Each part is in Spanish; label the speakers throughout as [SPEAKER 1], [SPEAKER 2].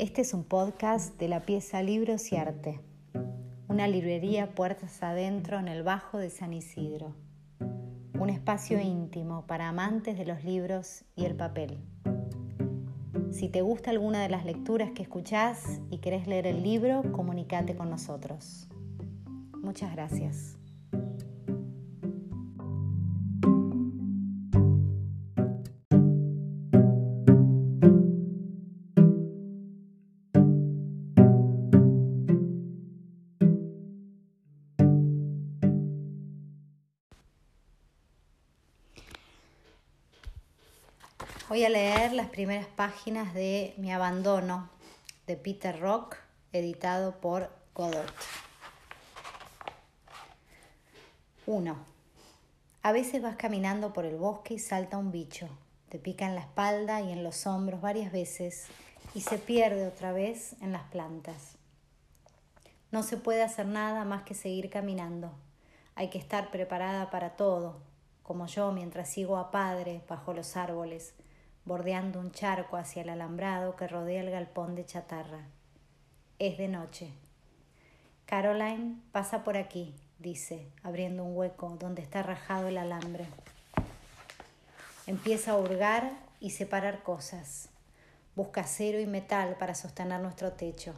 [SPEAKER 1] Este es un podcast de la pieza Libros y Arte, una librería puertas adentro en el Bajo de San Isidro, un espacio íntimo para amantes de los libros y el papel. Si te gusta alguna de las lecturas que escuchás y querés leer el libro, comunícate con nosotros. Muchas gracias. Voy a leer las primeras páginas de Mi abandono de Peter Rock, editado por Godot. 1. A veces vas caminando por el bosque y salta un bicho. Te pica en la espalda y en los hombros varias veces y se pierde otra vez en las plantas. No se puede hacer nada más que seguir caminando. Hay que estar preparada para todo, como yo mientras sigo a padre bajo los árboles bordeando un charco hacia el alambrado que rodea el galpón de chatarra. Es de noche. Caroline pasa por aquí, dice, abriendo un hueco donde está rajado el alambre. Empieza a hurgar y separar cosas. Busca acero y metal para sostener nuestro techo.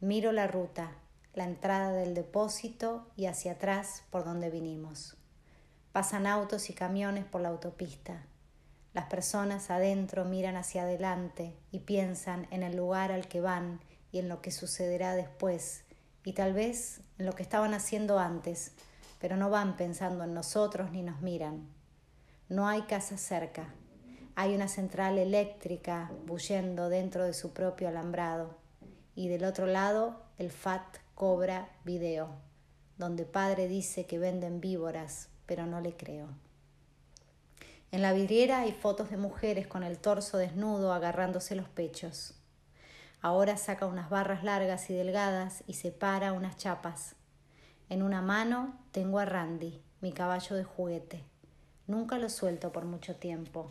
[SPEAKER 1] Miro la ruta, la entrada del depósito y hacia atrás por donde vinimos. Pasan autos y camiones por la autopista. Las personas adentro miran hacia adelante y piensan en el lugar al que van y en lo que sucederá después, y tal vez en lo que estaban haciendo antes, pero no van pensando en nosotros ni nos miran. No hay casa cerca. Hay una central eléctrica bullendo dentro de su propio alambrado. Y del otro lado, el FAT cobra video, donde padre dice que venden víboras, pero no le creo. En la vidriera hay fotos de mujeres con el torso desnudo agarrándose los pechos. Ahora saca unas barras largas y delgadas y separa unas chapas. En una mano tengo a Randy, mi caballo de juguete. Nunca lo suelto por mucho tiempo.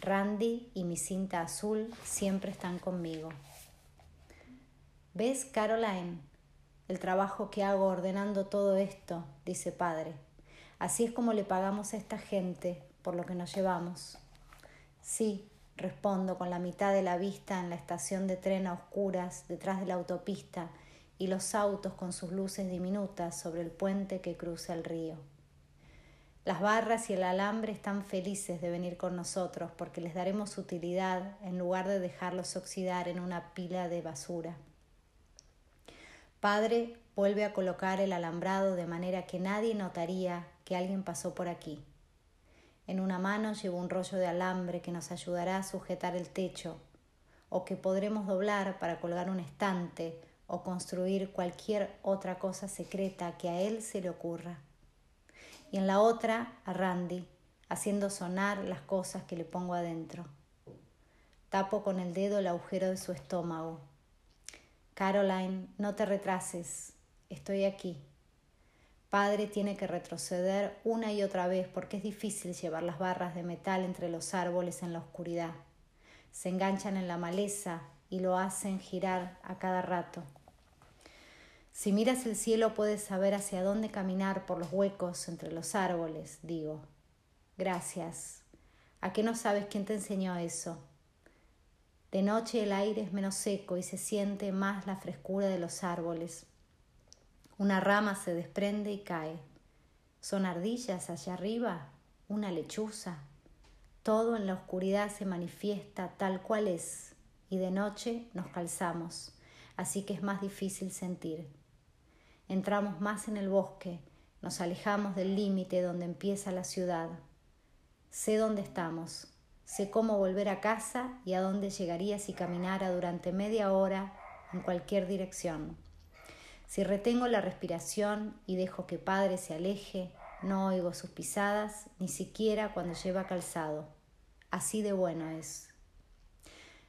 [SPEAKER 1] Randy y mi cinta azul siempre están conmigo. ¿Ves, Caroline? El trabajo que hago ordenando todo esto, dice padre. Así es como le pagamos a esta gente por lo que nos llevamos. Sí, respondo con la mitad de la vista en la estación de tren a oscuras detrás de la autopista y los autos con sus luces diminutas sobre el puente que cruza el río. Las barras y el alambre están felices de venir con nosotros porque les daremos utilidad en lugar de dejarlos oxidar en una pila de basura. Padre vuelve a colocar el alambrado de manera que nadie notaría que alguien pasó por aquí. En una mano llevo un rollo de alambre que nos ayudará a sujetar el techo, o que podremos doblar para colgar un estante o construir cualquier otra cosa secreta que a él se le ocurra. Y en la otra a Randy, haciendo sonar las cosas que le pongo adentro. Tapo con el dedo el agujero de su estómago. Caroline, no te retrases, estoy aquí. Padre tiene que retroceder una y otra vez porque es difícil llevar las barras de metal entre los árboles en la oscuridad. Se enganchan en la maleza y lo hacen girar a cada rato. Si miras el cielo puedes saber hacia dónde caminar por los huecos entre los árboles, digo. Gracias. ¿A qué no sabes quién te enseñó eso? De noche el aire es menos seco y se siente más la frescura de los árboles. Una rama se desprende y cae. Son ardillas allá arriba, una lechuza. Todo en la oscuridad se manifiesta tal cual es, y de noche nos calzamos, así que es más difícil sentir. Entramos más en el bosque, nos alejamos del límite donde empieza la ciudad. Sé dónde estamos, sé cómo volver a casa y a dónde llegaría si caminara durante media hora en cualquier dirección. Si retengo la respiración y dejo que Padre se aleje, no oigo sus pisadas, ni siquiera cuando lleva calzado. Así de bueno es.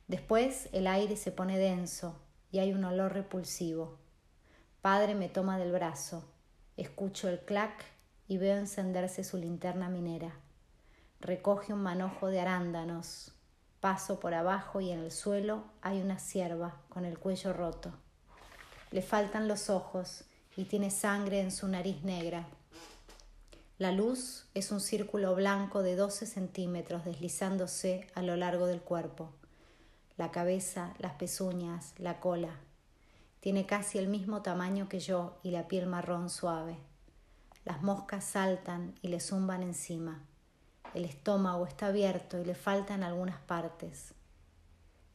[SPEAKER 1] Después el aire se pone denso y hay un olor repulsivo. Padre me toma del brazo, escucho el clac y veo encenderse su linterna minera. Recoge un manojo de arándanos. Paso por abajo y en el suelo hay una cierva con el cuello roto. Le faltan los ojos y tiene sangre en su nariz negra. La luz es un círculo blanco de 12 centímetros deslizándose a lo largo del cuerpo. La cabeza, las pezuñas, la cola. Tiene casi el mismo tamaño que yo y la piel marrón suave. Las moscas saltan y le zumban encima. El estómago está abierto y le faltan algunas partes.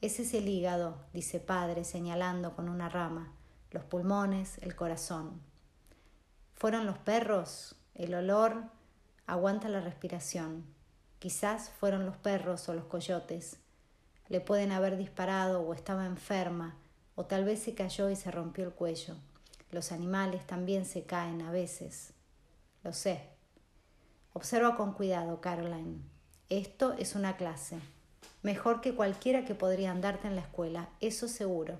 [SPEAKER 1] Ese es el hígado, dice padre, señalando con una rama, los pulmones, el corazón. ¿Fueron los perros? El olor aguanta la respiración. Quizás fueron los perros o los coyotes. Le pueden haber disparado o estaba enferma, o tal vez se cayó y se rompió el cuello. Los animales también se caen a veces. Lo sé. Observa con cuidado, Caroline. Esto es una clase. Mejor que cualquiera que podrían darte en la escuela, eso seguro.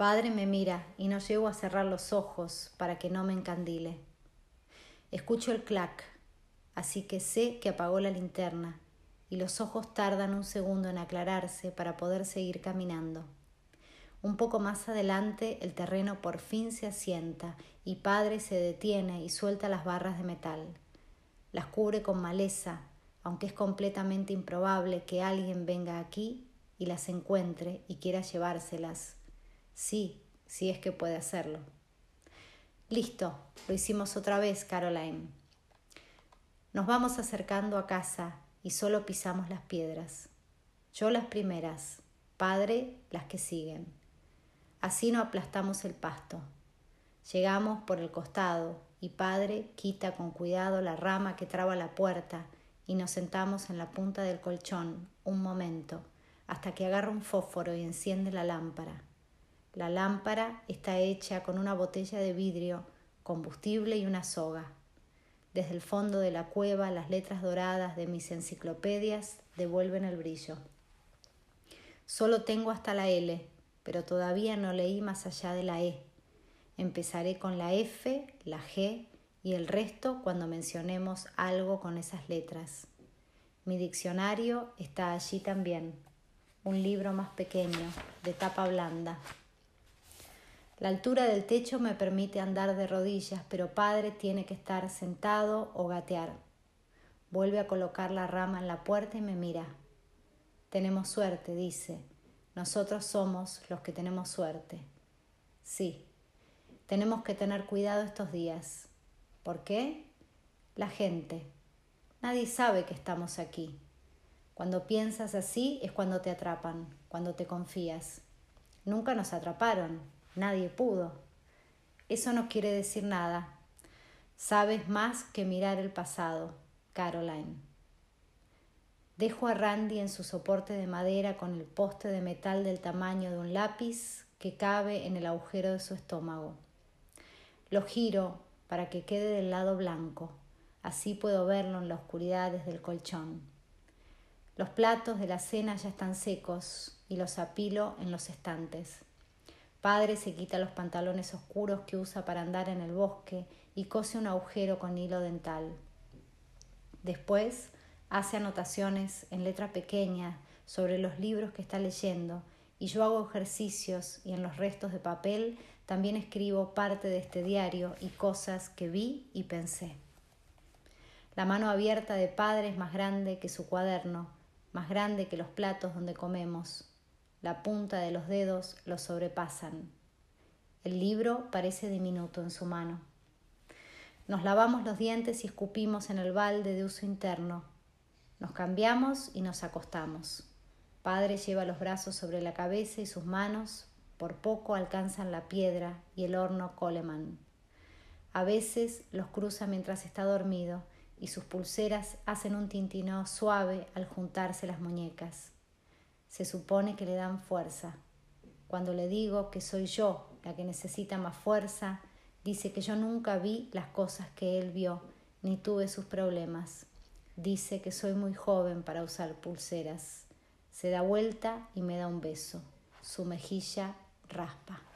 [SPEAKER 1] Padre me mira y no llego a cerrar los ojos para que no me encandile. Escucho el clac, así que sé que apagó la linterna y los ojos tardan un segundo en aclararse para poder seguir caminando. Un poco más adelante el terreno por fin se asienta y padre se detiene y suelta las barras de metal. Las cubre con maleza, aunque es completamente improbable que alguien venga aquí y las encuentre y quiera llevárselas. Sí, sí es que puede hacerlo. Listo, lo hicimos otra vez, Caroline. Nos vamos acercando a casa y solo pisamos las piedras. Yo las primeras, padre las que siguen. Así no aplastamos el pasto. Llegamos por el costado y padre quita con cuidado la rama que traba la puerta y nos sentamos en la punta del colchón un momento hasta que agarra un fósforo y enciende la lámpara. La lámpara está hecha con una botella de vidrio, combustible y una soga. Desde el fondo de la cueva las letras doradas de mis enciclopedias devuelven el brillo. Solo tengo hasta la L, pero todavía no leí más allá de la E. Empezaré con la F, la G y el resto cuando mencionemos algo con esas letras. Mi diccionario está allí también, un libro más pequeño, de tapa blanda. La altura del techo me permite andar de rodillas, pero padre tiene que estar sentado o gatear. Vuelve a colocar la rama en la puerta y me mira. Tenemos suerte, dice. Nosotros somos los que tenemos suerte. Sí, tenemos que tener cuidado estos días. ¿Por qué? La gente. Nadie sabe que estamos aquí. Cuando piensas así es cuando te atrapan, cuando te confías. Nunca nos atraparon, Nadie pudo. Eso no quiere decir nada. Sabes más que mirar el pasado, Caroline. Dejo a Randy en su soporte de madera con el poste de metal del tamaño de un lápiz que cabe en el agujero de su estómago. Lo giro para que quede del lado blanco, así puedo verlo en la oscuridad desde el colchón. Los platos de la cena ya están secos y los apilo en los estantes. Padre se quita los pantalones oscuros que usa para andar en el bosque y cose un agujero con hilo dental. Después hace anotaciones en letra pequeña sobre los libros que está leyendo y yo hago ejercicios y en los restos de papel también escribo parte de este diario y cosas que vi y pensé. La mano abierta de padre es más grande que su cuaderno, más grande que los platos donde comemos, la punta de los dedos lo sobrepasan. El libro parece diminuto en su mano. Nos lavamos los dientes y escupimos en el balde de uso interno. Nos cambiamos y nos acostamos. Padre lleva los brazos sobre la cabeza y sus manos por poco alcanzan la piedra y el horno Coleman. A veces los cruza mientras está dormido y sus pulseras hacen un tintineo suave al juntarse las muñecas se supone que le dan fuerza. Cuando le digo que soy yo la que necesita más fuerza, dice que yo nunca vi las cosas que él vio, ni tuve sus problemas. Dice que soy muy joven para usar pulseras. Se da vuelta y me da un beso. Su mejilla raspa.